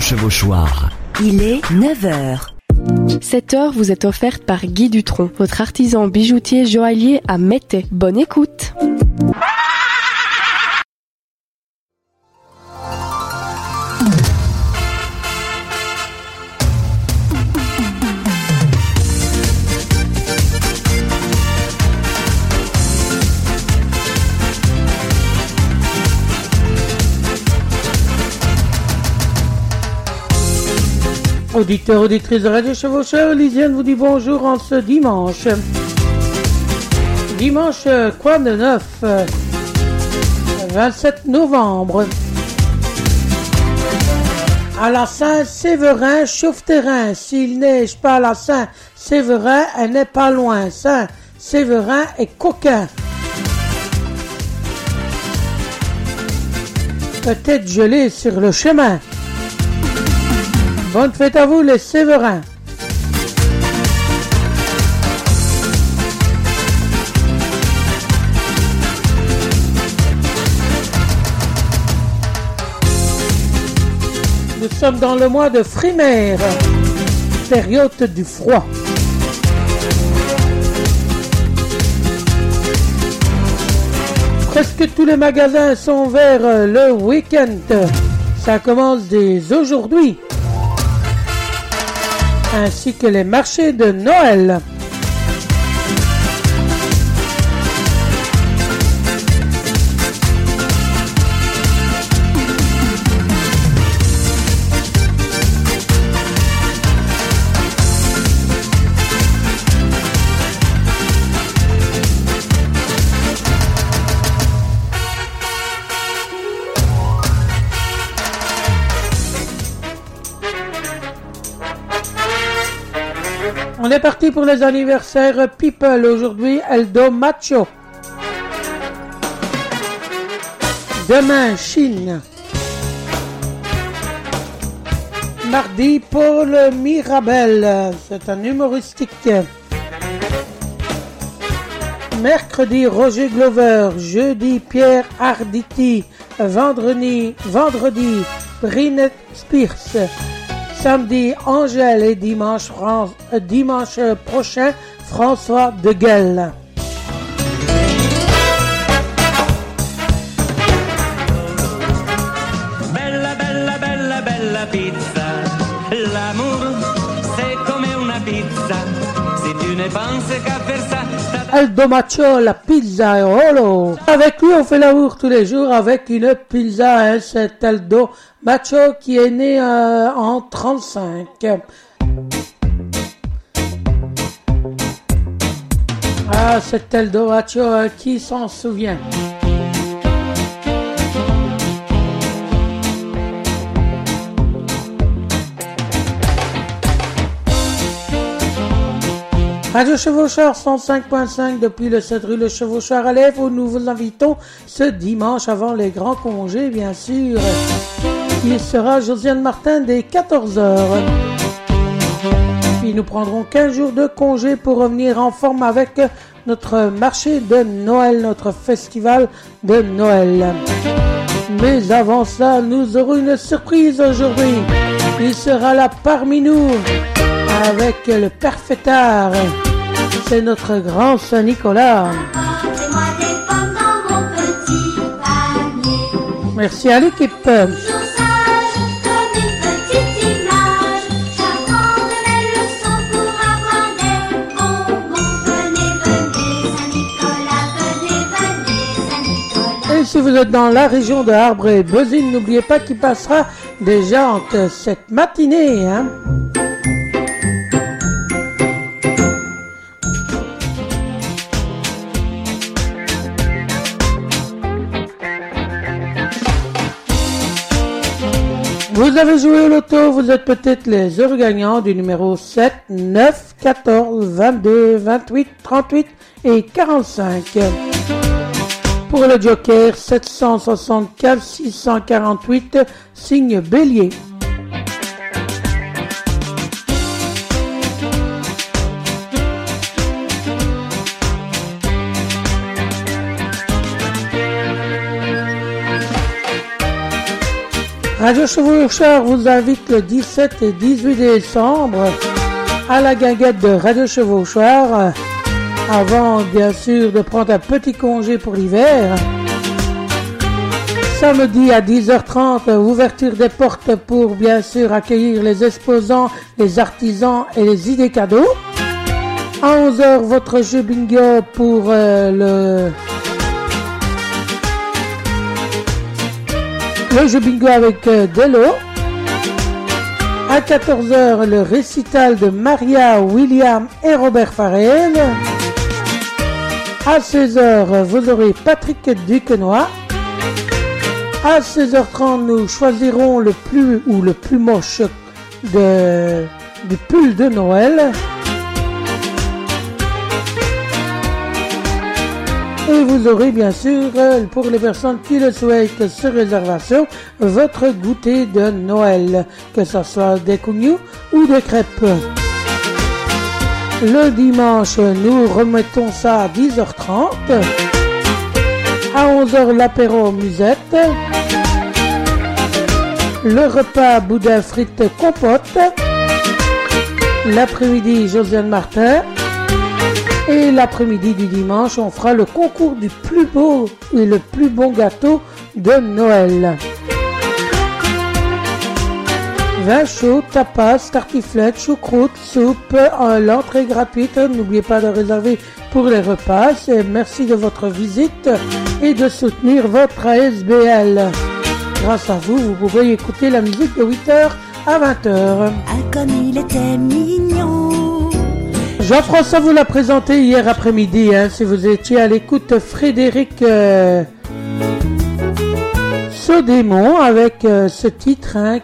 chevauchoir. Il est 9h. Cette heure vous est offerte par Guy Dutronc, votre artisan bijoutier joaillier à Mété. Bonne écoute. Auditeurs, auditrices de Radio Chevaucheur, Lisiane vous dit bonjour en ce dimanche. Dimanche, quoi de neuf? 27 novembre. À la Saint-Séverin, chauffe-terrain. S'il neige pas à la Saint-Séverin, elle n'est pas loin. Saint-Séverin est coquin. Peut-être gelé sur le chemin. Bonne fête à vous les Séverins. Nous sommes dans le mois de Frimaire, période du froid. Presque tous les magasins sont ouverts le week-end. Ça commence dès aujourd'hui ainsi que les marchés de Noël. On est parti pour les anniversaires People. Aujourd'hui, Eldo Macho. Demain, Chine. Mardi, Paul Mirabel. C'est un humoristique. Mercredi, Roger Glover. Jeudi, Pierre Arditi. Vendredi, vendredi Brinette Spears samedi Angèle et dimanche, euh, prochain François de Guel. Bella, bella, bella, bella pizza. L'amour, c'est comme une pizza. Si tu ne penses qu'à Aldo Macho, la pizza et. Avec lui, on fait l'amour tous les jours avec une pizza. Hein, c'est Aldo Macho qui est né euh, en 35. Ah, c'est Aldo Macho, euh, qui s'en souvient Radio Chevaucheur 105.5 depuis le 7 rue Le Chevaucheur à Lèvres où nous vous invitons ce dimanche avant les grands congés, bien sûr. Il sera Josiane Martin dès 14h. Puis nous prendrons 15 jours de congé pour revenir en forme avec notre marché de Noël, notre festival de Noël. Mais avant ça, nous aurons une surprise aujourd'hui. Il sera là parmi nous avec le Perfetard. C'est notre grand Saint-Nicolas. Merci à l'équipe. Et si vous êtes dans la région de Arbre et Bozine, n'oubliez pas qu'il passera déjà cette matinée. Hein. Vous avez joué au loto, vous êtes peut-être les heureux gagnants du numéro 7, 9, 14, 22, 28, 38 et 45. Pour le joker, 764, 648, signe bélier. Radio Chevaucheur vous invite le 17 et 18 décembre à la guinguette de Radio Chevaucheur avant bien sûr de prendre un petit congé pour l'hiver. Samedi à 10h30, ouverture des portes pour bien sûr accueillir les exposants, les artisans et les idées cadeaux. À 11h, votre jeu bingo pour euh, le le jeu bingo avec euh, Delo. À 14h, le récital de Maria, William et Robert Farrell. À 16h, vous aurez Patrick Duquenois. À 16h30, nous choisirons le plus ou le plus moche du pull de Noël. Et vous aurez bien sûr, euh, pour les personnes qui le souhaitent sur réservation, votre goûter de Noël, que ce soit des cougnous ou des crêpes. Le dimanche, nous remettons ça à 10h30. À 11h, l'apéro musette. Le repas boudin frites compote. L'après-midi, Josiane Martin. Et l'après-midi du dimanche, on fera le concours du plus beau et le plus bon gâteau de Noël. Vin chaud, tapas, tartiflette, choucroute, soupe, l'entrée gratuite. N'oubliez pas de réserver pour les repas. Merci de votre visite et de soutenir votre ASBL. Grâce à vous, vous pouvez écouter la musique de 8h à 20h. Ah, il. Jean-François vous l'a présenté hier après-midi. Hein, si vous étiez à l'écoute, Frédéric euh, Sodémon avec euh, ce titre hein,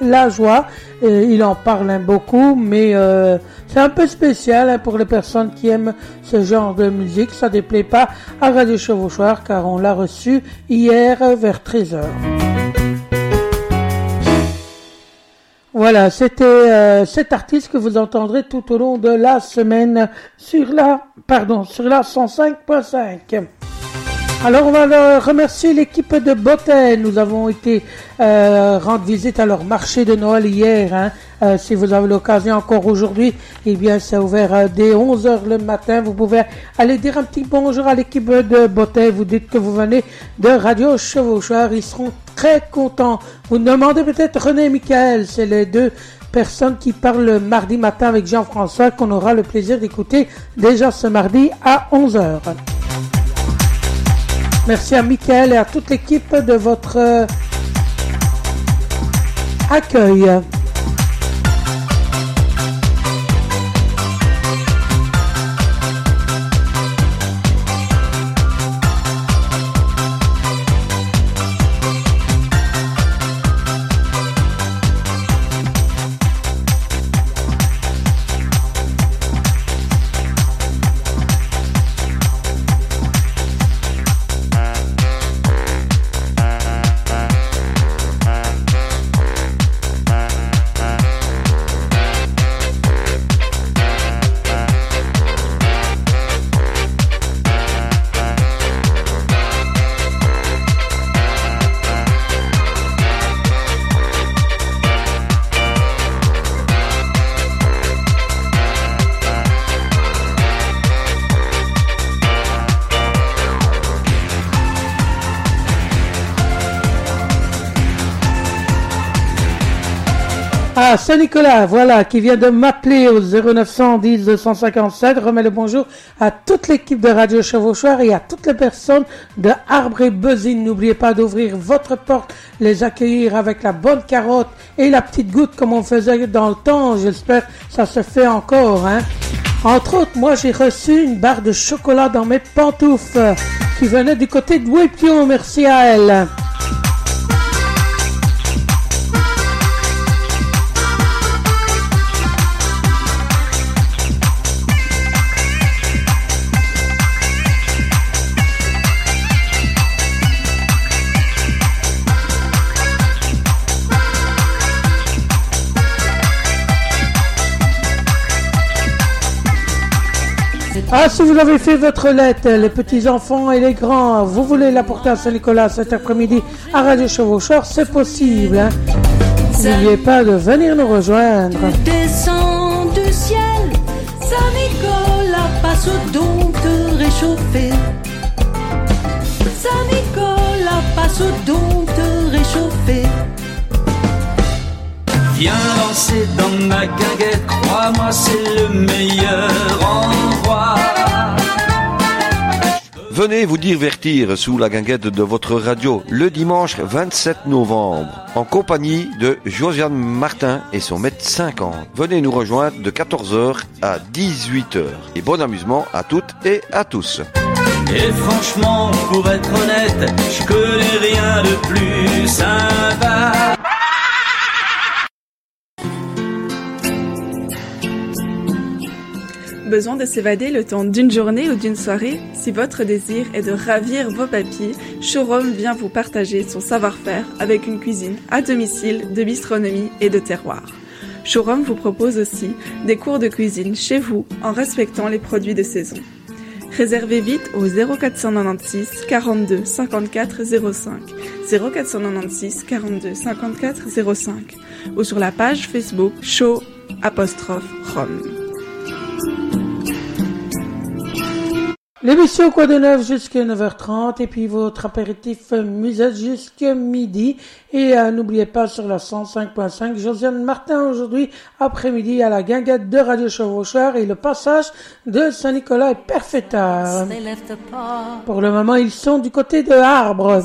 la joie. il en parle hein, beaucoup, mais euh, c'est un peu spécial hein, pour les personnes qui aiment ce genre de musique. Ça déplaît pas à Radio Chevauchoir car on l'a reçu hier vers 13h. Voilà, c'était euh, cet artiste que vous entendrez tout au long de la semaine sur la, pardon, sur la 105.5. Alors on va remercier l'équipe de Botten. Nous avons été euh, rendre visite à leur marché de Noël hier. Hein. Euh, si vous avez l'occasion encore aujourd'hui, eh bien c'est ouvert euh, dès 11h le matin. Vous pouvez aller dire un petit bonjour à l'équipe de Botten. Vous dites que vous venez de Radio Chevaucheur. Ils seront très contents. Vous demandez peut-être René et Michael. C'est les deux personnes qui parlent le mardi matin avec Jean-François qu'on aura le plaisir d'écouter déjà ce mardi à 11h. Merci à Michael et à toute l'équipe de votre euh, Saint-Nicolas, voilà, qui vient de m'appeler au 0910 257. Remets le bonjour à toute l'équipe de Radio Chevauchoir et à toutes les personnes de Arbre et Besine. N'oubliez pas d'ouvrir votre porte, les accueillir avec la bonne carotte et la petite goutte comme on faisait dans le temps. J'espère que ça se fait encore, hein. Entre autres, moi j'ai reçu une barre de chocolat dans mes pantoufles qui venait du côté de Wipion. Merci à elle. Ah, si vous avez fait votre lettre, les petits enfants et les grands, vous voulez la porter à Saint-Nicolas cet après-midi à Radio Chevaucheur, c'est possible. Hein. N'oubliez pas de venir nous rejoindre. Descend du ciel, Saint-Nicolas passe donc te réchauffer. Saint-Nicolas passe te réchauffer. Viens danser dans ma guinguette, crois-moi, c'est le meilleur endroit. Venez vous divertir sous la guinguette de votre radio le dimanche 27 novembre en compagnie de Josiane Martin et son mètre 50. Venez nous rejoindre de 14h à 18h. Et bon amusement à toutes et à tous. Et franchement, pour être honnête, je connais rien de plus sympa. Besoin de s'évader le temps d'une journée ou d'une soirée Si votre désir est de ravir vos papilles, Showroom vient vous partager son savoir-faire avec une cuisine à domicile de bistronomie et de terroir. Showroom vous propose aussi des cours de cuisine chez vous en respectant les produits de saison. Réservez vite au 0496 42 54 05 0496 42 54 05 ou sur la page Facebook Show Rome. L'émission Quoi de neuf jusqu'à 9h30 et puis votre apéritif musette jusqu'à midi. Et euh, n'oubliez pas sur la 105.5, Josiane Martin aujourd'hui après-midi à la guinguette de Radio Chevaucheur et le passage de Saint-Nicolas left apart. Pour le moment, ils sont du côté de Arbre.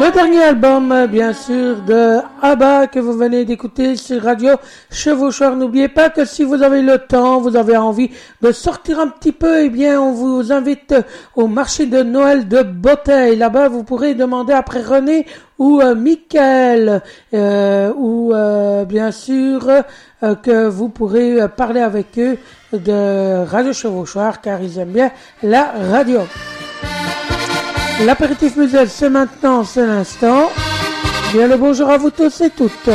Le dernier album, bien sûr, de ABBA que vous venez d'écouter sur Radio Chevaucheur. N'oubliez pas que si vous avez le temps, vous avez envie de sortir un petit peu, eh bien, on vous invite au marché de Noël de Botteille. Là-bas, vous pourrez demander après René ou euh, Michael, euh, ou euh, bien sûr euh, que vous pourrez parler avec eux de Radio Chevauchoir car ils aiment bien la radio. L'apéritif musette, c'est maintenant, c'est l'instant. Bien le bonjour à vous tous et toutes.